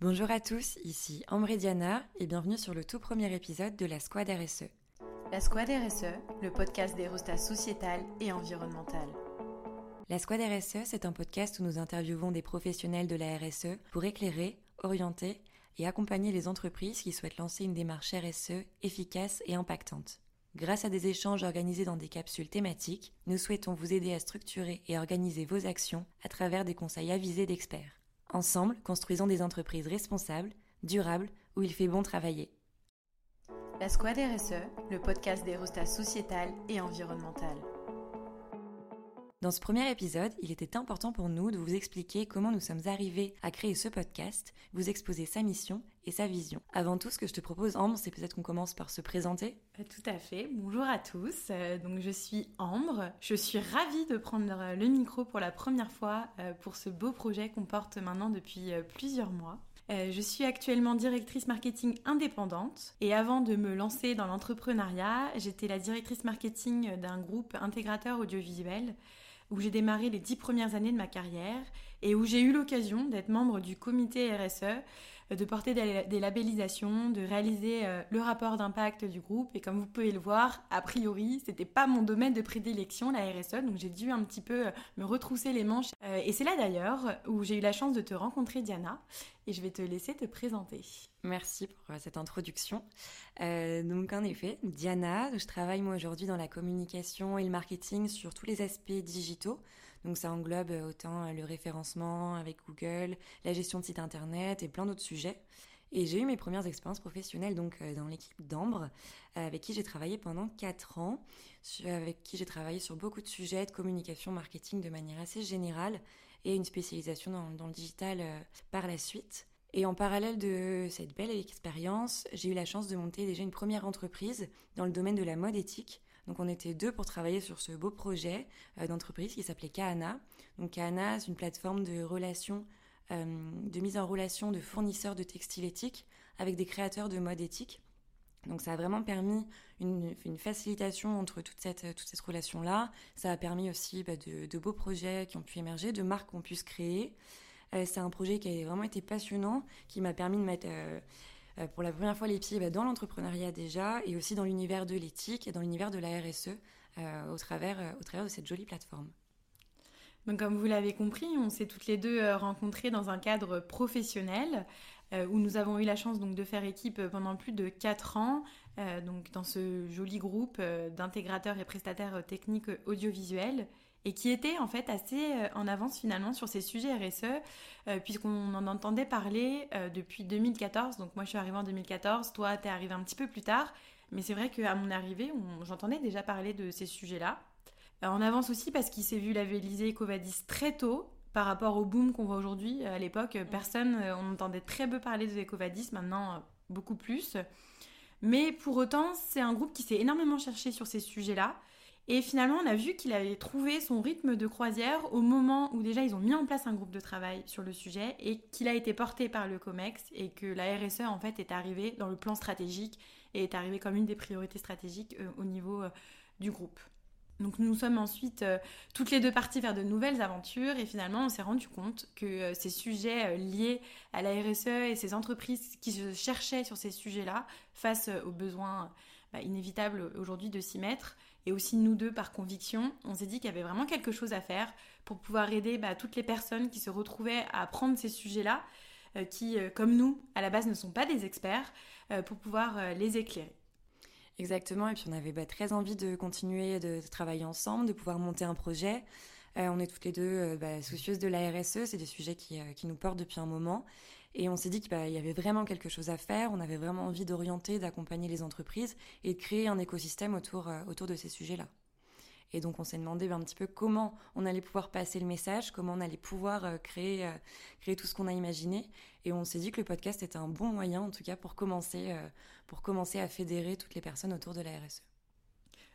Bonjour à tous, ici Ambre Diana et bienvenue sur le tout premier épisode de la Squad RSE. La Squad RSE, le podcast des rostas sociétales et environnementales. La Squad RSE, c'est un podcast où nous interviewons des professionnels de la RSE pour éclairer, orienter et accompagner les entreprises qui souhaitent lancer une démarche RSE efficace et impactante. Grâce à des échanges organisés dans des capsules thématiques, nous souhaitons vous aider à structurer et organiser vos actions à travers des conseils avisés d'experts. Ensemble, construisons des entreprises responsables, durables, où il fait bon travailler. La Squad RSE, le podcast des rostas sociétales et environnementales. Dans ce premier épisode, il était important pour nous de vous expliquer comment nous sommes arrivés à créer ce podcast, vous exposer sa mission et sa vision. Avant tout, ce que je te propose, Ambre, c'est peut-être qu'on commence par se présenter. Euh, tout à fait. Bonjour à tous. Euh, donc je suis Ambre. Je suis ravie de prendre euh, le micro pour la première fois pour ce beau projet qu'on porte maintenant depuis plusieurs mois. je suis actuellement directrice marketing indépendante et avant de me lancer dans l'entrepreneuriat, j'étais la directrice marketing d'un groupe intégrateur audiovisuel où j'ai démarré les dix premières années de ma carrière et où j'ai eu l'occasion d'être membre du comité RSE, euh, de porter des, labellisations, de réaliser euh, le rapport d'impact du groupe. Et comme vous pouvez le voir, a priori, c'était pas mon domaine de prédilection, la RSE, donc j'ai dû un petit peu euh, me retrousser les manches. et c'est là d'ailleurs où j'ai eu la chance de te rencontrer, Diana, et je vais te laisser te présenter. Merci pour cette introduction. donc en effet, Diana, je travaille moi aujourd'hui dans la communication et le marketing sur tous les aspects digitaux. Donc ça englobe autant le référencement avec Google, la gestion de site internet et plein d'autres sujets. Et j'ai eu mes premières expériences professionnelles donc euh, dans l'équipe d'Ambre, euh, avec qui j'ai travaillé pendant 4 ans, avec qui j'ai travaillé sur beaucoup de sujets de communication, marketing de manière assez générale et une spécialisation dans, dans le digital euh, par la suite. Et en parallèle de cette belle expérience, j'ai eu la chance de monter déjà une première entreprise dans le domaine de la mode éthique donc on était deux pour travailler sur ce beau projet euh, d'entreprise qui s'appelait Kahana. Donc c'est une plateforme de relations, euh, de mise en relation de fournisseurs de textiles éthiques avec des créateurs de mode éthique. Donc ça a vraiment permis une, facilitation entre toute cette, toute cette relation-là. Ça a permis aussi bah, de, beaux projets qui ont pu émerger, de marques qu'on puisse créer. Euh, c'est un projet qui a vraiment été passionnant, qui m'a permis de mettre euh, pour la première fois les pieds bah, dans l'entrepreneuriat déjà et aussi dans l'univers de l'éthique et dans l'univers de la RSE euh, au, travers, euh, au travers de cette jolie plateforme. Donc, comme vous l'avez compris, on s'est toutes les deux rencontrées dans un cadre professionnel où nous avons eu la chance donc de faire équipe pendant plus de 4 ans donc dans ce joli groupe d'intégrateurs et prestataires techniques audiovisuels et qui était en fait assez euh, en avance finalement sur ces sujets RSE, euh, puisqu'on en entendait parler euh, depuis 2014. Donc moi je suis arrivée en 2014, toi tu es arrivée un petit peu plus tard, mais c'est vrai qu'à mon arrivée, j'entendais déjà parler de ces sujets-là. en avance aussi parce qu'il s'est vu labelliser Covadis très tôt, par rapport au boom qu'on voit aujourd'hui. À l'époque, personne, on entendait très peu parler de Ecovadis, maintenant beaucoup plus. Mais pour autant, c'est un groupe qui s'est énormément cherché sur ces sujets-là. Et finalement, on a vu qu'il avait trouvé son rythme de croisière au moment où déjà ils ont mis en place un groupe de travail sur le sujet et qu'il a été porté par le COMEX et que la RSE en fait est arrivée dans le plan stratégique et est arrivée comme une des priorités stratégiques euh, au niveau euh, du groupe. Donc nous sommes ensuite euh, toutes les deux parties vers de nouvelles aventures et finalement on s'est rendu compte que ces sujets liés à la RSE et ces entreprises qui se cherchaient sur ces sujets-là face aux besoins bah, inévitables aujourd'hui de s'y mettre, et aussi nous deux par conviction, on s'est dit qu'il y avait vraiment quelque chose à faire pour pouvoir aider bah, toutes les personnes qui se retrouvaient à apprendre ces sujets-là, euh, qui, euh, comme nous, à la base ne sont pas des experts, euh, pour pouvoir les éclairer. Exactement, et puis on avait bah, très envie de continuer de, travailler ensemble, de pouvoir monter un projet. on est toutes les deux bah, soucieuses de la RSE, c'est des sujets qui, qui, nous portent depuis un moment. Et on s'est dit qu'il y avait vraiment quelque chose à faire, on avait vraiment envie d'orienter, d'accompagner les entreprises et de créer un écosystème autour, euh, autour de ces sujets-là. Et donc on s'est demandé ben, un petit peu comment on allait pouvoir passer le message, comment on allait pouvoir euh, créer, euh, créer tout ce qu'on a imaginé. Et on s'est dit que le podcast était un bon moyen, en tout cas, pour commencer, pour commencer à fédérer toutes les personnes autour de la RSE.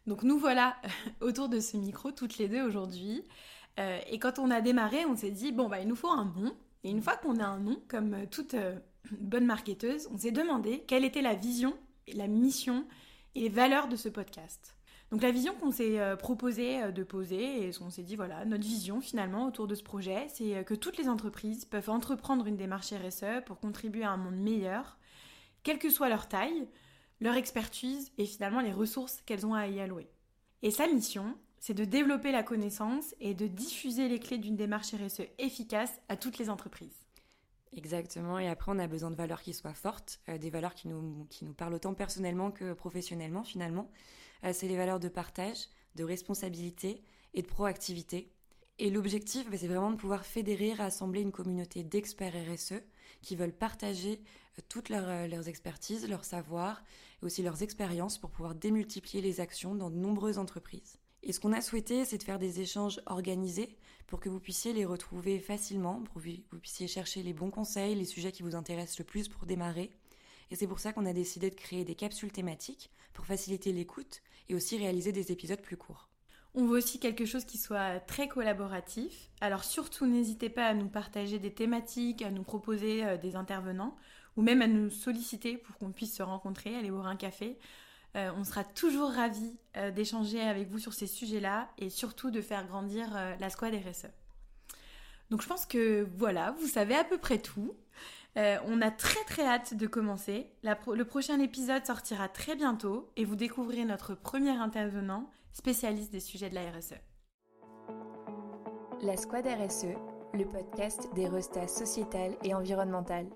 Donc nous voilà autour de ce micro toutes les deux aujourd'hui. et quand on a démarré, on s'est dit, bon, bah, il nous faut un nom. Et une fois qu'on a un nom, comme euh, toute euh, bonne marketeuse, on s'est demandé quelle était la vision, la mission et les valeurs de ce podcast. Donc la vision qu'on s'est euh, proposé euh, de poser et qu'on s'est dit, voilà, notre vision finalement autour de ce projet, c'est que toutes les entreprises peuvent entreprendre une démarche RSE pour contribuer à un monde meilleur, quelle que soit leur taille, leur expertise et finalement les ressources qu'elles ont à y allouer. Et sa mission, c'est de développer la connaissance et de diffuser les clés d'une démarche RSE efficace à toutes les entreprises. Exactement, et après on a besoin de valeurs qui soient fortes, des valeurs qui nous, qui nous parlent autant personnellement que professionnellement finalement. Euh, c'est les valeurs de partage, de responsabilité et de proactivité. Et l'objectif, bah, c'est vraiment de pouvoir fédérer, rassembler une communauté d'experts RSE qui veulent partager euh, toutes euh, leurs expertises, leurs savoirs et aussi leurs expériences pour pouvoir démultiplier les actions dans de nombreuses entreprises. Et ce qu'on a souhaité, c'est de faire des échanges organisés pour que vous puissiez les retrouver facilement, pour que vous puissiez chercher les bons conseils, les sujets qui vous intéressent le plus pour démarrer. Et c'est pour ça qu'on a décidé de créer des capsules thématiques pour faciliter l'écoute et aussi réaliser des épisodes plus courts. On veut aussi quelque chose qui soit très collaboratif. Alors surtout, n'hésitez pas à nous partager des thématiques, à nous proposer euh, des intervenants ou même à nous solliciter pour qu'on puisse se rencontrer, aller boire un café. Euh, on sera toujours ravis euh, d'échanger avec vous sur ces sujets-là et surtout de faire grandir la squad RSE. Donc je pense que voilà, vous savez à peu près tout. Euh, on a très très hâte de commencer. le prochain épisode sortira très bientôt et vous découvrirez notre premier intervenant, spécialiste des sujets de la RSE. La Squad RSE, le podcast des restats sociétales et environnementales.